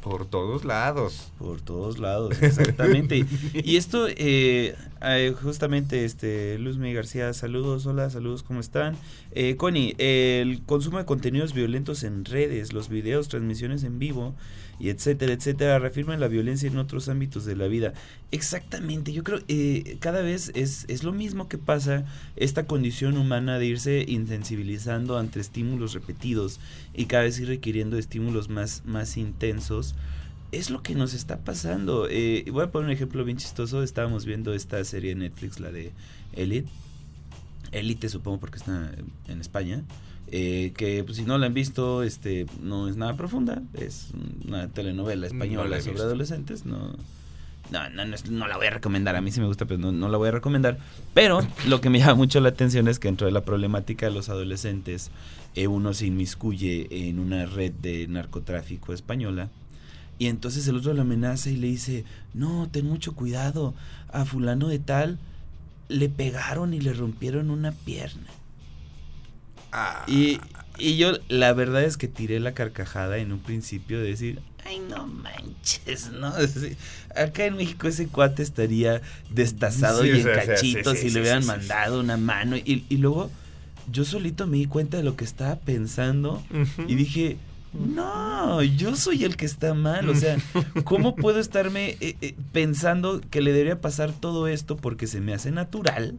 Por todos lados. Por todos lados, exactamente. y, esto, eh, eh, justamente, este, Luzmi García, saludos, hola, saludos, ¿cómo están? Eh, Connie, el consumo de contenidos violentos en redes, los videos, transmisiones en vivo, y etcétera, etcétera, reafirman la violencia en otros ámbitos de la vida. Exactamente, yo creo eh, cada vez es, es lo mismo que pasa esta condición humana de irse insensibilizando ante estímulos repetidos y cada vez ir requiriendo estímulos más, más intensos es lo que nos está pasando. Eh, voy a poner un ejemplo bien chistoso. Estábamos viendo esta serie de Netflix, la de Elite. Elite, supongo, porque está en España. Eh, que pues, si no la han visto, este, no es nada profunda. Es una telenovela No española sobre adolescentes. No, no, no, no, la voy a recomendar. A mí sí me gusta, pero no, no la voy a recomendar. Pero lo que me llama mucho la atención es que dentro de la problemática de los adolescentes, eh, uno se inmiscuye en una red de narcotráfico española. Y entonces el otro lo amenaza y le dice, no, ten mucho cuidado, a fulano de tal le pegaron y le rompieron una pierna. Ah, Y, y yo la verdad es que tiré la carcajada en un principio de decir, ay no manches, ¿no? Acá en México ese cuate estaría destazado Sí, y en sea, o sea, sí, cachitos sí, y le hubieran mandado una mano. Y, y luego yo solito me di cuenta de lo que estaba pensando y dije, no, yo soy el que está mal. O sea, ¿cómo puedo estarme eh, eh, pensando que le debería pasar todo esto porque se me hace natural?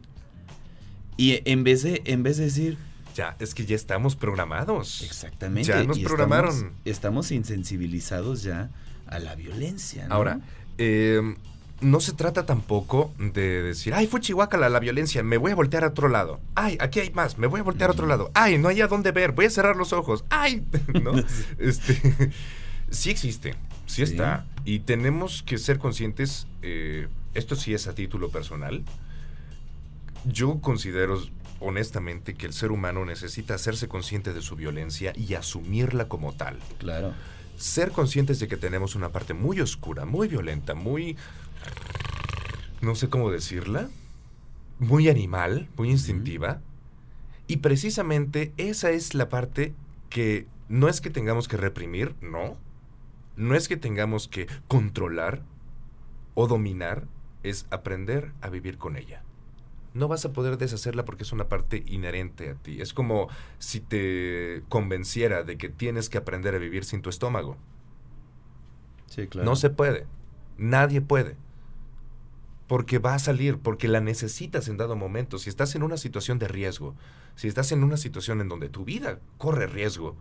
Y en vez de, en vez de decir, Ya, es que ya estamos programados. exactamente. Ya nos y programaron. Estamos, estamos insensibilizados ya a la violencia. ¿no? Ahora, eh, no se trata tampoco de decir, ay, fue Chihuahua la violencia, me voy a voltear a otro lado. Ay, aquí hay más, me voy a voltear a otro lado. Ay, no hay a dónde ver, voy a cerrar los ojos. Ay, ¿no? Este, sí existe, sí, Sí. está. Y tenemos que ser conscientes, eh, esto sí es a título personal. Yo considero honestamente que el ser humano necesita hacerse consciente de su violencia y asumirla como tal. Claro. ser conscientes de que tenemos una parte muy oscura, muy violenta, muy... no sé cómo decirla, muy animal, muy instintiva. Y precisamente esa es la parte que no es que tengamos que reprimir, no. No es que tengamos que controlar o dominar, es aprender a vivir con ella. No vas a poder deshacerla porque es una parte inherente a ti. Es como si te convenciera de que tienes que aprender a vivir sin tu estómago. Sí, claro. No se puede. Nadie puede. Porque va a salir, porque la necesitas en dado momento. Si estás en una situación de riesgo, si estás en una situación en donde tu vida corre riesgo,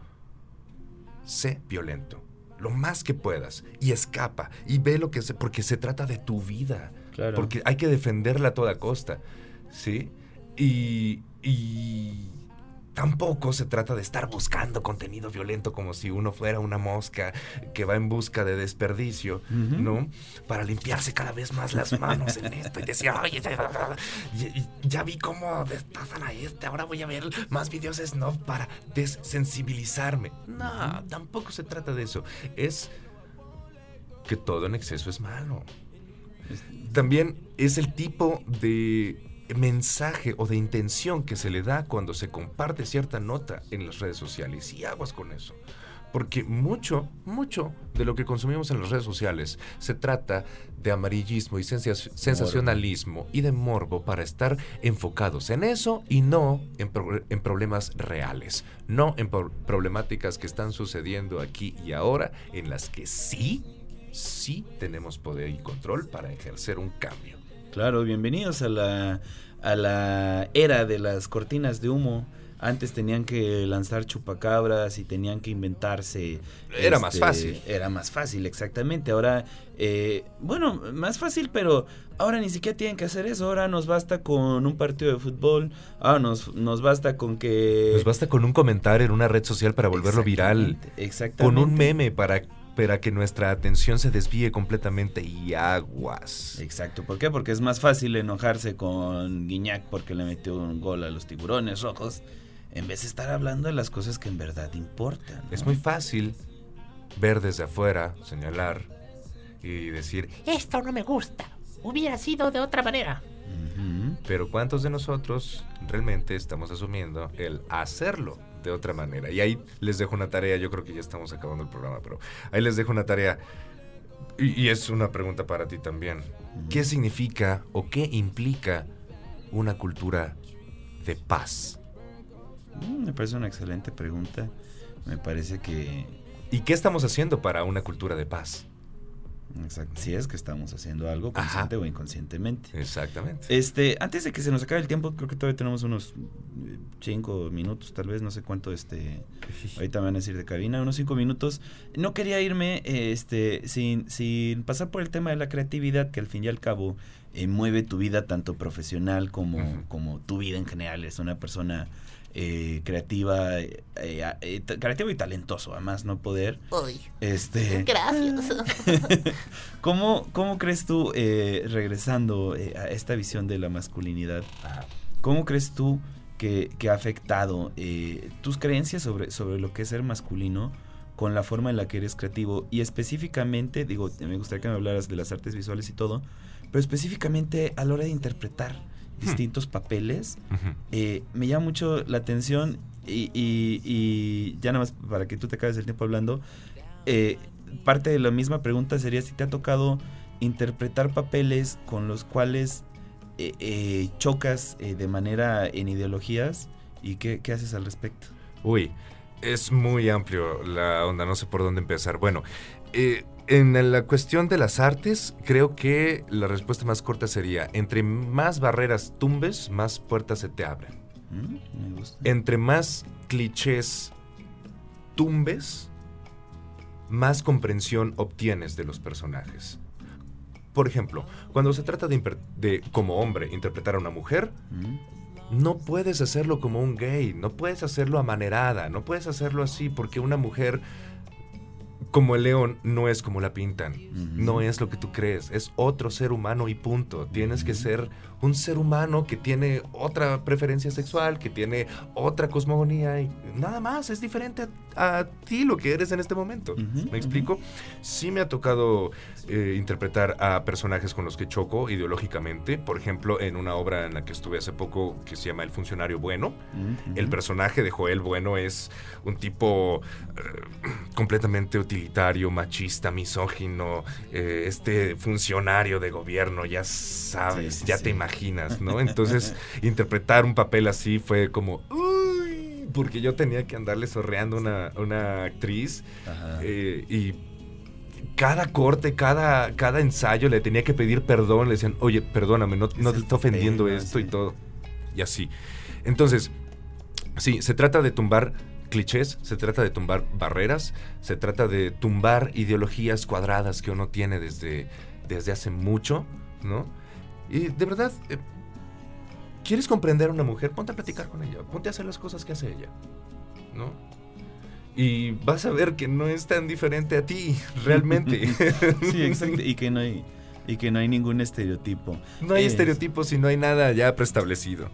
sé violento. Lo más que puedas. Y escapa. Y ve lo que se. Porque se trata de tu vida. Claro. Porque hay que defenderla a toda costa. ¿Sí? Y. Y. Tampoco se trata de estar buscando contenido violento como si uno fuera una mosca que va en busca de desperdicio. ¿no? Para limpiarse cada vez más las manos en esto y decir, oye, ya, vi cómo destazan a este, ahora voy a ver más videos snob para desensibilizarme. No, tampoco se trata de eso. Es que todo en exceso es malo. También es el tipo de mensaje o de intención que se le da cuando se comparte cierta nota en las redes sociales. Y aguas con eso. Porque mucho, mucho de lo que consumimos en las redes sociales se trata de amarillismo y sensa- sensacionalismo y de morbo para estar enfocados en eso y no en, pro- en problemas reales, no en pro- problemáticas que están sucediendo aquí y ahora, en las que sí, sí tenemos poder y control para ejercer un cambio. Claro, bienvenidos a la, a la era de las cortinas de humo. Antes tenían que lanzar chupacabras y tenían que inventarse. este, Era más fácil. Era más fácil, exactamente. Ahora, eh, bueno, más fácil, pero ahora ni siquiera tienen que hacer eso. Ahora nos basta con un partido de fútbol. Ahora nos, nos basta con que. Nos basta con un comentario en una red social para volverlo viral, Exactamente. con un meme para, para que nuestra atención se desvíe completamente y aguas. Exacto, ¿por qué? Porque es más fácil enojarse con Guiñac porque le metió un gol a los tiburones rojos en vez de estar hablando de las cosas que en verdad importan. ¿no? Es muy fácil ver desde afuera, señalar y decir, Esto no me gusta. Hubiera sido de otra manera. Pero ¿cuántos de nosotros realmente estamos asumiendo el hacerlo de otra manera? Y ahí les dejo una tarea, yo creo que ya estamos acabando el programa, pero ahí les dejo una tarea. Y, y es una pregunta para ti también. ¿Qué significa o qué implica una cultura de paz? Mm, Me parece una excelente pregunta. Me parece que ¿Y qué estamos haciendo para una cultura de paz? Exacto, si es que estamos haciendo algo Ajá. consciente o inconscientemente. Exactamente. Este, antes de que se nos acabe el tiempo, creo que todavía tenemos unos eh, cinco minutos, tal vez, no sé cuánto, este, ahorita me van a decir de cabina, unos cinco minutos. No quería irme, eh, este, sin, sin pasar por el tema de la creatividad, que al fin y al cabo eh, mueve tu vida tanto profesional como, como tu vida en general. Es una persona eh, creativa, eh, eh, creativo y talentoso, además no poder. Uy, Este, gracias. ¿Cómo, ¿Cómo crees tú, eh, regresando eh, a esta visión de la masculinidad, cómo crees tú que, que ha afectado eh, tus creencias sobre, sobre lo que es ser masculino con la forma en la que eres creativo? Y específicamente, digo, me gustaría que me hablaras de las artes visuales y todo, pero específicamente a la hora de interpretar distintos papeles, eh, me llama mucho la atención y, y- y ya nada más para que tú te acabes el tiempo hablando, eh, parte de la misma pregunta sería si te ha tocado interpretar papeles con los cuales eh, eh, chocas eh, de manera en ideologías y qué, qué haces al respecto. Uy, es muy amplio la onda, no sé por dónde empezar. Bueno, eh, en la cuestión de las artes, creo que la respuesta más corta sería, entre más barreras tumbes, más puertas se te abren. Mm, Me gusta. Entre más clichés tumbes, más comprensión obtienes de los personajes. Por ejemplo, cuando se trata de, como hombre, interpretar a una mujer, Mm, no puedes hacerlo como un gay, no puedes hacerlo amanerada, no puedes hacerlo así porque una mujer como el león no es como la pintan, no es lo que tú crees, es otro ser humano y punto. Tienes que ser un ser humano que tiene otra preferencia sexual, que tiene otra cosmogonía y nada más, es diferente a, a ti lo que eres en este momento. ¿Me explico? Sí me ha tocado eh, interpretar a personajes con los que choco ideológicamente, por ejemplo, en una obra en la que estuve hace poco que se llama El funcionario bueno. El personaje de Joel Bueno es un tipo eh, completamente utilitario, machista, misógino, eh, este funcionario de gobierno, ya sabes, Sí, sí, ya sí. te imaginas, ¿no? Entonces, interpretar un papel así fue como, uy, porque yo tenía que andarle sorreando a una, una actriz eh, y cada corte, cada, cada ensayo le tenía que pedir perdón. Le decían, oye, perdóname, no, no te está ofendiendo tema, esto y todo. Y así. Entonces, sí, se trata de tumbar clichés, se trata de tumbar barreras, se trata de tumbar ideologías cuadradas que uno tiene desde, desde hace mucho, ¿no? Y de verdad, eh, ¿quieres comprender a una mujer? Ponte a platicar con ella, ponte a hacer las cosas que hace ella, ¿no? Y vas a ver que no es tan diferente a ti, realmente. Sí, exacto. Y que no hay, y que no hay ningún estereotipo. No hay Es- estereotipos y no hay nada ya preestablecido.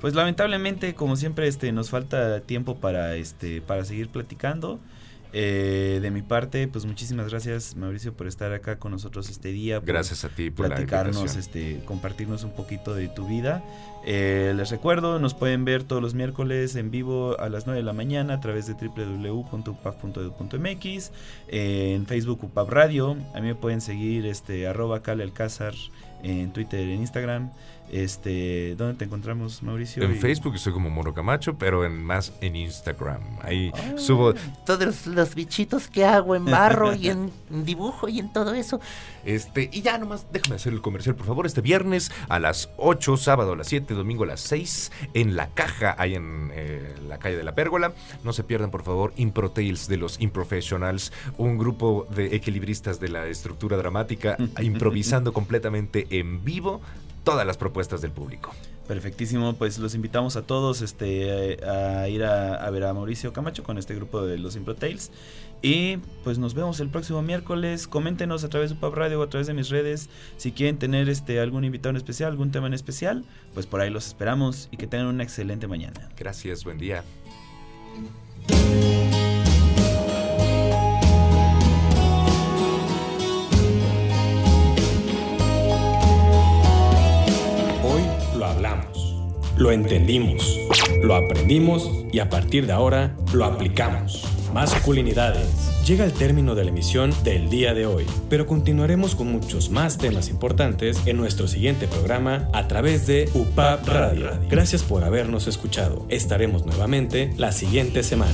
Pues lamentablemente, como siempre, este, nos falta tiempo para, este, para seguir platicando. Eh, de mi parte, pues muchísimas gracias, Mauricio, por estar acá con nosotros este día. Gracias a ti por la platicarnos, este, compartirnos un poquito de tu vida. Eh, les recuerdo, nos pueden ver todos los miércoles en vivo a las 9 de la mañana a través de www.upap.edu.mx, eh, en Facebook UPAP Radio, a mí me pueden seguir este, arroba Cale Alcázar en Twitter, en Instagram. Este, ¿Dónde te encontramos, Mauricio? En Y- Facebook estoy como Moro Camacho, pero en más en Instagram. Ahí Ah. subo Todos los bichitos que hago en barro y en dibujo y en todo eso. este y ya nomás déjame hacer el comercial, por favor, este viernes a las 8, sábado a las 7, domingo a las 6 en La Caja, ahí en eh, la calle de la Pérgola. No se pierdan, por favor, Impro Tales de los Improfessionals, un grupo de equilibristas de la estructura dramática improvisando completamente en vivo todas las propuestas del público. Perfectísimo, pues los invitamos a todos este, a ir a, a ver a Mauricio Camacho con este grupo de los Impro Tales. Y pues nos vemos el próximo miércoles. Coméntenos a través de Pub Radio o a través de mis redes. Si quieren tener este algún invitado en especial, algún tema en especial, pues por ahí los esperamos y que tengan una excelente mañana. Gracias, buen día. Lo entendimos, lo aprendimos y a partir de ahora lo aplicamos. Masculinidades. Llega el término de la emisión del día de hoy, pero continuaremos con muchos más temas importantes en nuestro siguiente programa a través de UPAP Radio. Gracias por habernos escuchado. Estaremos nuevamente la siguiente semana.